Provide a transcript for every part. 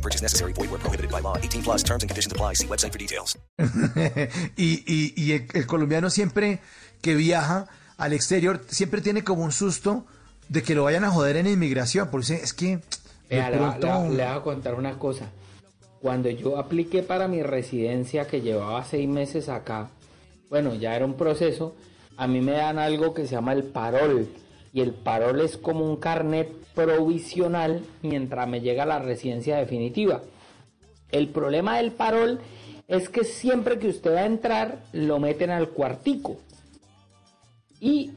No purchase necessary. Void where prohibited by law. 18 plus terms and conditions apply. See website for details. y y, y el, el colombiano siempre que viaja al exterior, siempre tiene como un susto de que lo vayan a joder en inmigración. Por eso es que... Vea, le voy a contar una cosa. Cuando yo apliqué para mi residencia, que llevaba seis meses acá, bueno, ya era un proceso, a mí me dan algo que se llama el parol. Y el parol es como un carnet provisional mientras me llega la residencia definitiva. El problema del parol es que siempre que usted va a entrar, lo meten al cuartico. Y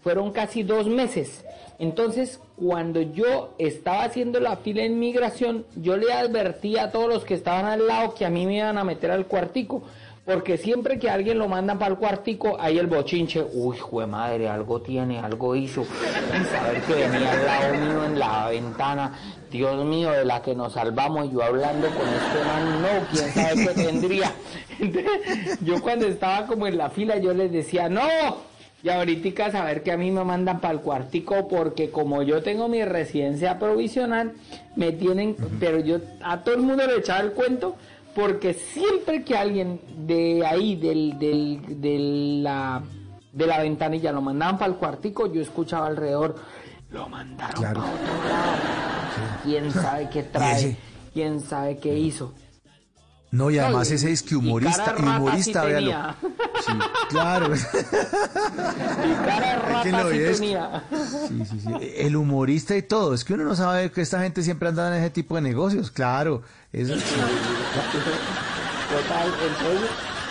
fueron casi dos meses. Entonces, cuando yo estaba haciendo la fila en migración, yo le advertí a todos los que estaban al lado que a mí me iban a meter al cuartico. Porque siempre que alguien lo mandan para el cuartico, hay el bochinche. Uy, jue madre, algo tiene, algo hizo. Y saber que venía al lado mío en la ventana. Dios mío, de la que nos salvamos. Yo hablando con este man, no, quién sabe qué tendría. Entonces, yo cuando estaba como en la fila, yo les decía, no, y ahorita saber que a mí me mandan para el cuartico porque como yo tengo mi residencia provisional, me tienen, pero yo a todo el mundo le echaba el cuento porque siempre que alguien de ahí, del, del, de, la, de la ventanilla, lo mandaban para el cuartico, yo escuchaba alrededor, lo mandaron Claro. para otro lado. ¿Quién sabe qué trae? ¿Quién sabe qué hizo? No, y además ese es que humorista, y humorista, sí véalo. Sí, claro. Y cara que es. Sí, sí, sí. El humorista y todo. Es que uno no sabe que esta gente siempre anda en ese tipo de negocios. Claro. Eso, sí. Total, entonces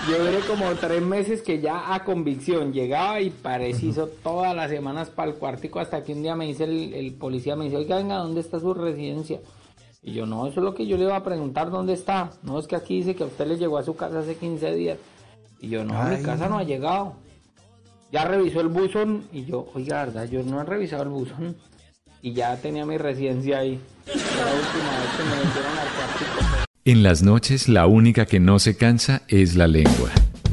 yo duré como tres meses que ya a convicción llegaba y preciso todas las semanas para el cuartico hasta que un día me dice el, el policía, me dice, oiga, venga, ¿dónde está su residencia? Y yo, no, eso es lo que yo le iba a preguntar, ¿dónde está? No, es que aquí dice que a usted le llegó a su casa hace 15 días. Y yo, no, a Ay. mi casa no ha llegado. Ya revisó el buzón y yo, oiga, verdad, yo no he revisado el buzón. Y ya tenía mi residencia ahí. La última vez que me metieron al cuartico. En las noches la única que no se cansa es la lengua.